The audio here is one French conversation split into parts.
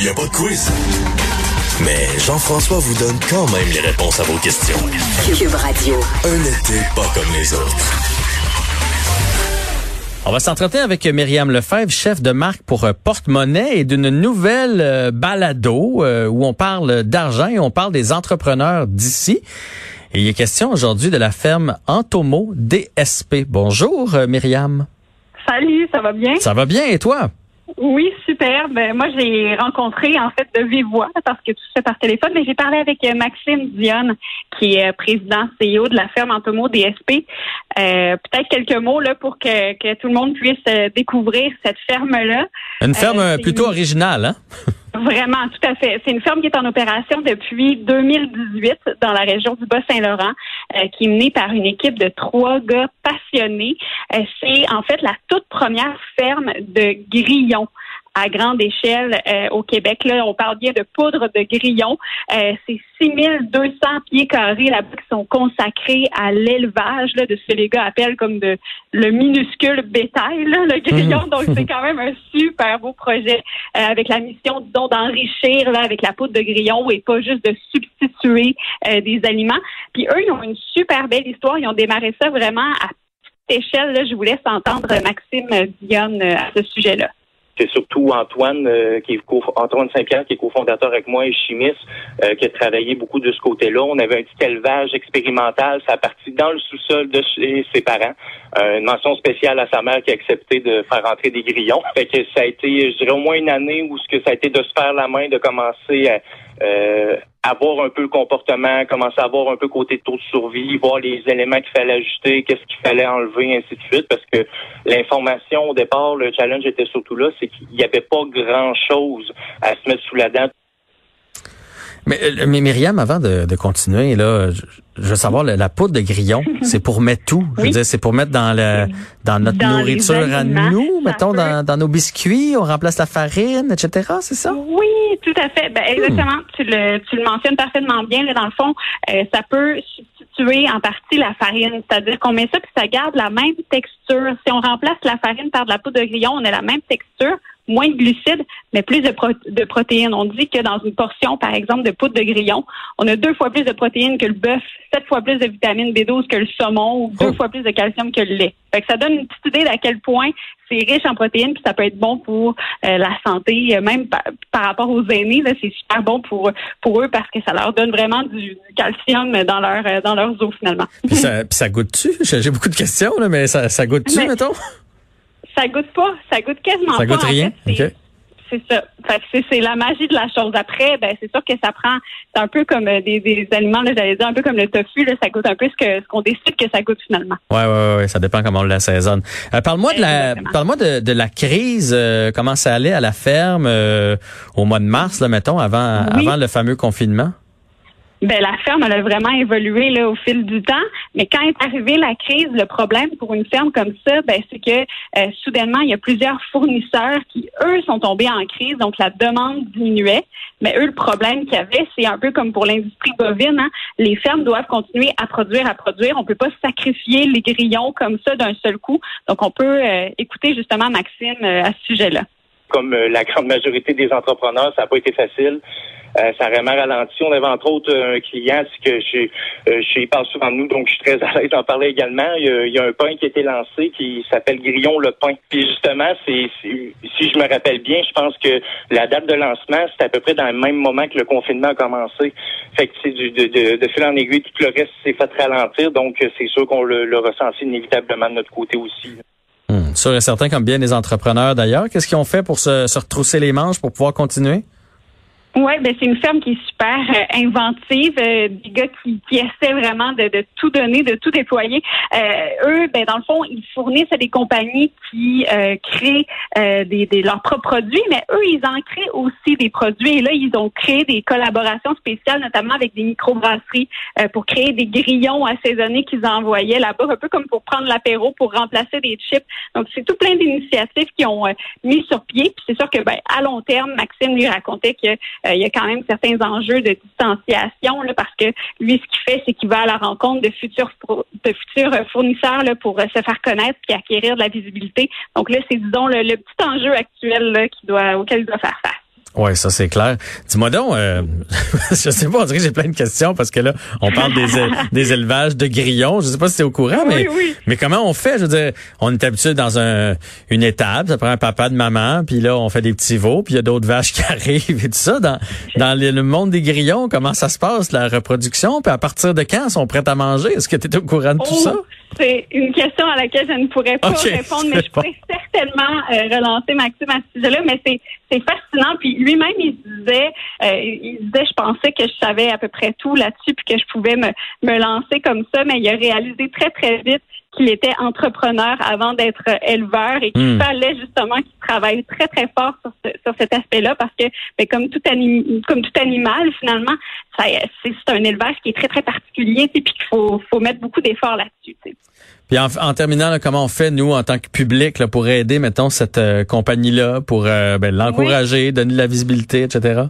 Il n'y a pas de quiz. Mais Jean-François vous donne quand même les réponses à vos questions. Cube Radio. Un été pas comme les autres. On va s'entretenir avec Myriam Lefebvre, chef de marque pour euh, Porte-Monnaie et d'une nouvelle euh, balado euh, où on parle d'argent et on parle des entrepreneurs d'ici. Et il est question aujourd'hui de la ferme Antomo DSP. Bonjour Myriam. Salut, ça va bien? Ça va bien et toi? Oui, super. Ben, moi, j'ai rencontré en fait de vive voix parce que tout se fait par téléphone, mais j'ai parlé avec euh, Maxime Dionne, qui est euh, président CEO de la ferme Antomo DSP. Euh, Peut-être quelques mots là pour que, que tout le monde puisse découvrir cette ferme-là. Une ferme Euh, plutôt une- originale, hein? Vraiment, tout à fait. C'est une ferme qui est en opération depuis 2018 dans la région du Bas-Saint-Laurent, euh, qui est menée par une équipe de trois gars passionnés. Euh, c'est en fait la toute première ferme de grillons à grande échelle euh, au Québec. Là, on parle bien de poudre de grillons. Euh, c'est 6200 pieds carrés là-bas qui sont consacrés à l'élevage là, de ce que les gars appellent comme de le minuscule bétail, là, le grillon. Donc, c'est quand même un super beau projet euh, avec la mission, disons, d'enrichir là, avec la poudre de grillon et pas juste de substituer euh, des aliments. Puis eux, ils ont une super belle histoire. Ils ont démarré ça vraiment à petite échelle. Là. Je vous laisse entendre Maxime Dionne euh, à ce sujet-là. C'est surtout Antoine, euh, qui est Antoine Saint-Pierre, qui est cofondateur avec moi et chimiste, euh, qui a travaillé beaucoup de ce côté-là. On avait un petit élevage expérimental, ça a parti dans le sous-sol de chez ses parents. Euh, une mention spéciale à sa mère qui a accepté de faire rentrer des grillons. Fait que ça a été, je dirais, au moins une année où ce que ça a été de se faire la main, de commencer à euh, avoir un peu le comportement, commencer à avoir un peu côté taux de survie, voir les éléments qu'il fallait ajuster, qu'est-ce qu'il fallait enlever, ainsi de suite, parce que l'information au départ, le challenge était surtout là, c'est qu'il n'y avait pas grand-chose à se mettre sous la dent. Mais, euh, mais Myriam, avant de, de continuer, là, je, je veux savoir, la, la poudre de grillon, c'est pour mettre tout? Je veux Oui. dire, c'est pour mettre dans le dans notre Dans nourriture à nous, mettons, peut. dans, dans nos biscuits, on remplace la farine, etc., c'est ça? Oui, tout à fait. Ben, exactement. Tu, le, tu le mentionnes parfaitement bien. Là, dans le fond, euh, ça peut substituer en partie la farine. C'est-à-dire qu'on met ça puis ça garde la même texture. Si on remplace la farine par de la poudre de grillon, on a la même texture, moins de glucides, mais plus de, pro- de protéines. On dit que dans une portion, par exemple, de poudre de grillon, on a deux fois plus de protéines que le bœuf, sept fois plus de vitamine B12 que le saumon ou deux Oh. fois plus de calcium que le lait. Fait que ça donne une petite idée d'à quel point c'est riche en protéines puis ça peut être bon pour euh, la santé, euh, même par, par rapport aux aînés, c'est super bon pour pour eux parce que ça leur donne vraiment du, du calcium dans leur euh, dans leurs os finalement. Puis ça, puis ça goûte-tu? J'ai j'ai beaucoup de questions, là, mais ça, ça goûte-tu, Mais- mettons? Ça goûte pas, ça goûte quasiment Ça pas. goûte en rien? fait, c'est- OK. C'est ça. C'est, la magie de la chose. Après, ben c'est sûr que ça prend. C'est un peu comme euh, des, des aliments, j'allais dire un peu comme le tofu. Là, ça goûte un peu ce que ce qu'on décide que ça goûte finalement. Ouais, ouais, ouais, ça dépend comment on l'assaisonne. Euh, parle-moi de la, parle-moi de, de la crise, euh, comment ça allait à la ferme euh, au mois de mars, là, mettons, avant, Oui. avant le fameux confinement? Ben la ferme elle a vraiment évolué là au fil du temps, mais quand est arrivée la crise, le problème pour une ferme comme ça, ben c'est que euh, soudainement il y a plusieurs fournisseurs qui eux sont tombés en crise, donc la demande diminuait. Mais eux le problème qu'il y avait, c'est un peu comme pour l'industrie bovine, hein, les fermes doivent continuer à produire, à produire. On peut pas sacrifier les grillons comme ça d'un seul coup. Donc on peut euh, écouter justement Maxime euh, à ce sujet-là. Comme euh, la grande majorité des entrepreneurs, ça n'a pas été facile. Euh, ça a vraiment ralenti. On avait entre autres un client c'est que je, euh, je parle souvent de nous, donc je suis très à l'aise d'en parler également. Il y, a, il y a un pain qui a été lancé qui s'appelle Grillon le pain. Puis justement, c'est si je me rappelle bien, je pense que la date de lancement, c'était à peu près dans le même moment que le confinement a commencé. Fait que c'est du- de, de, de fil en aiguille, tout le reste s'est fait ralentir. Donc c'est sûr qu'on le, le ressenti inévitablement de notre côté aussi. Hum, sûr et certain, comme bien les entrepreneurs d'ailleurs. Qu'est-ce qu'ils ont fait pour se, se retrousser les manches pour pouvoir continuer? Oui, ben c'est une ferme qui est super euh, inventive, euh, des gars qui, qui essaient vraiment de, de, tout donner, de tout déployer. Euh, eux, ben dans le fond, ils fournissent à des compagnies qui créent des, des, leurs propres produits, mais eux, ils en créent aussi des produits. Et là, ils ont créé des collaborations spéciales, notamment avec des microbrasseries, pour créer des grillons assaisonnés qu'ils envoyaient là-bas, un peu comme pour prendre l'apéro, pour remplacer des chips. Donc, c'est tout plein d'initiatives qui ont mis sur pied. Puis c'est sûr que ben à long terme, Maxime lui racontait que euh, il y a quand même certains enjeux de distanciation parce que lui, ce qu'il fait, c'est qu'il va à la rencontre de futurs de futurs fournisseurs là, pour euh, se faire connaître et acquérir de la visibilité. Donc là, c'est disons le, petit enjeu actuel qui doit auquel il doit faire face. Oui, ça c'est clair. Dis-moi donc, euh, je sais pas, on dirait que j'ai plein de questions parce que là, on parle des, des élevages de grillons. Je sais pas si c'est au courant, mais mais comment on fait? Je veux dire, on est habitué dans un une étape, ça prend un papa de maman, puis là on fait des petits veaux, puis il y a d'autres vaches qui arrivent et tout ça. Dans dans le monde des grillons, comment ça se passe la reproduction? Puis à partir de quand ils sont prêts à manger? Est-ce que tu es au courant de tout oh, ça? C'est une question à laquelle je ne pourrais pas répondre, mais je pourrais certainement euh, relancer Maxime à ce sujet-là. Mais c'est c'est fascinant. Puis lui-même, il disait, euh, il disait, je pensais que je savais à peu près tout là-dessus, puis que je pouvais me, me lancer comme ça, mais il a réalisé très très vite qu'il était entrepreneur avant d'être éleveur et qu'il hmm. fallait justement qu'il travaille très très fort sur, sur cet aspect-là parce que ben, comme tout anim, comme tout animal finalement ça c'est un élevage qui est très très particulier et puis qu'il faut faut mettre beaucoup d'efforts là-dessus. Puis en, terminant, comment on fait, nous, en tant que public, là, pour aider, mettons, cette euh, compagnie-là, pour euh, ben, l'encourager, donner de la visibilité, etc.?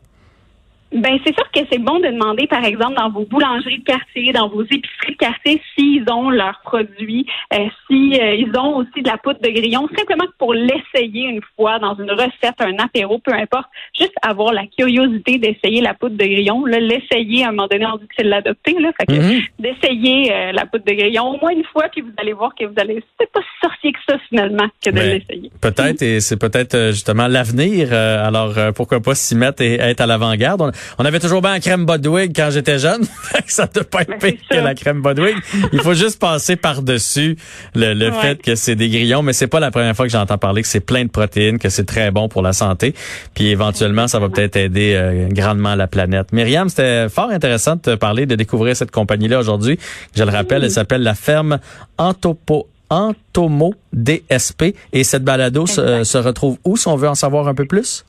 Ben c'est sûr que c'est bon de demander, par exemple, dans vos boulangeries de quartier, dans vos épiceries de quartier, s'ils ont leurs produits, euh, si euh, ils ont aussi de la poudre de grillon, simplement pour l'essayer une fois dans une recette, un apéro, peu importe, juste avoir la curiosité d'essayer la poudre de grillon, l'essayer à un moment donné, on dit que c'est de l'adopter, là, fait que mm-hmm. d'essayer euh, la poudre de grillon au moins une fois, puis vous allez voir que vous allez, c'est pas si sorcier que ça finalement que de l'essayer. Peut-être, et c'est peut-être justement l'avenir. alors pourquoi pas s'y mettre et être à l'avant-garde. On avait toujours bien la crème Bodwig quand j'étais jeune. ça ne pas être ben, pire que la crème Bodwig. Il faut juste passer par-dessus le, fait que c'est des grillons, mais c'est pas la première fois que j'entends parler que c'est plein de protéines, que c'est très bon pour la santé. Puis éventuellement, ça va peut-être aider euh, grandement la planète. Myriam, c'était fort intéressant de te parler, de découvrir cette compagnie-là aujourd'hui. Je le rappelle, elle s'appelle la ferme Antopo. Antomo DSP. Et cette balado se, se retrouve où si on veut en savoir un peu plus?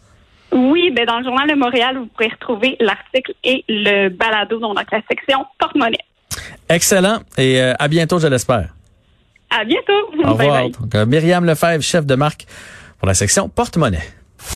Oui, ben dans le journal de Montréal, vous pourrez retrouver l'article et le balado dans la section porte-monnaie. Excellent et euh, à bientôt, je l'espère. À bientôt. Au revoir. Myriam Lefebvre, chef de marque pour la section porte-monnaie.